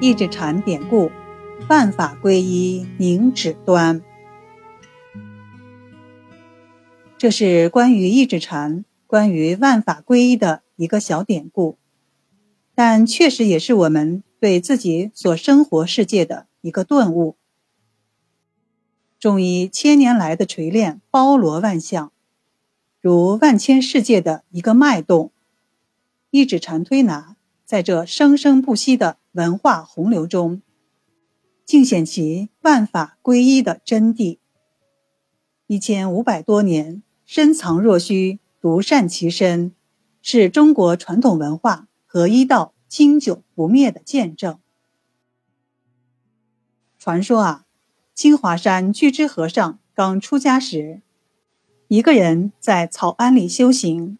一指禅典故：万法归一，凝止端。这是关于一指禅、关于万法归一的一个小典故，但确实也是我们对自己所生活世界的一个顿悟。中医千年来的锤炼，包罗万象，如万千世界的一个脉动。一指禅推拿，在这生生不息的文化洪流中，尽显其万法归一的真谛。一千五百多年，深藏若虚，独善其身，是中国传统文化和医道经久不灭的见证。传说啊。清华山巨之和尚刚出家时，一个人在草庵里修行。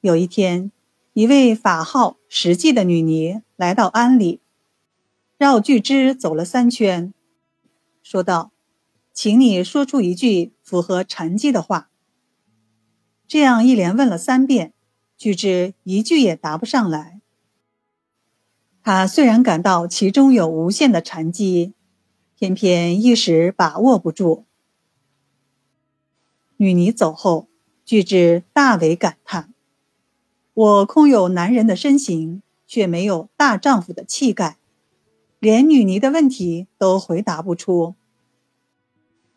有一天，一位法号实际的女尼来到庵里，绕巨之走了三圈，说道：“请你说出一句符合禅机的话。”这样一连问了三遍，巨之一句也答不上来。他虽然感到其中有无限的禅机。偏偏一时把握不住。女尼走后，巨之大为感叹：“我空有男人的身形，却没有大丈夫的气概，连女尼的问题都回答不出。”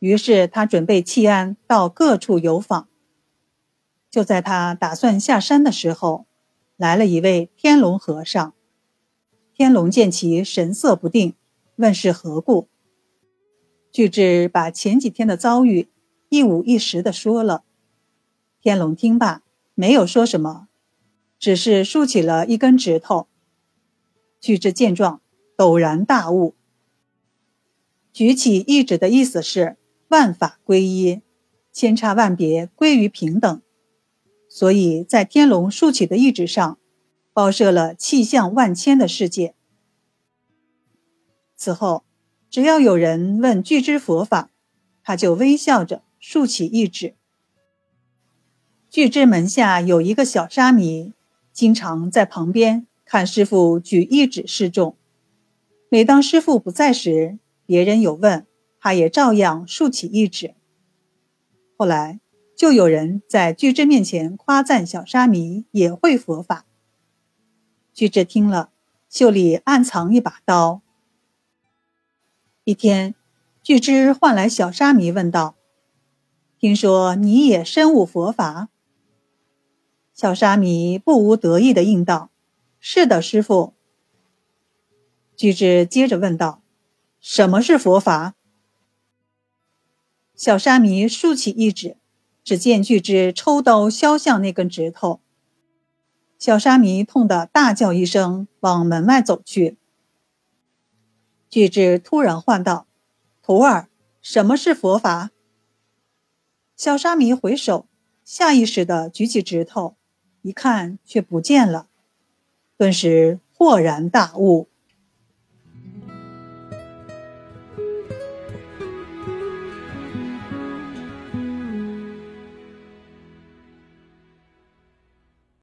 于是他准备弃庵，到各处游访。就在他打算下山的时候，来了一位天龙和尚。天龙见其神色不定，问是何故。巨智把前几天的遭遇一五一十的说了。天龙听罢，没有说什么，只是竖起了一根指头。巨智见状，陡然大悟。举起一指的意思是万法归一，千差万别归于平等，所以在天龙竖起的一指上，包摄了气象万千的世界。此后。只要有人问巨之佛法，他就微笑着竖起一指。巨之门下有一个小沙弥，经常在旁边看师傅举一指示众。每当师傅不在时，别人有问，他也照样竖起一指。后来就有人在具知面前夸赞小沙弥也会佛法。具知听了，袖里暗藏一把刀。一天，巨之唤来小沙弥，问道：“听说你也深悟佛法？”小沙弥不无得意的应道：“是的，师傅。”巨之接着问道：“什么是佛法？”小沙弥竖起一指，只见巨之抽刀削向那根指头。小沙弥痛得大叫一声，往门外走去。巨智突然唤道：“徒儿，什么是佛法？”小沙弥回首，下意识地举起指头，一看却不见了，顿时豁然大悟。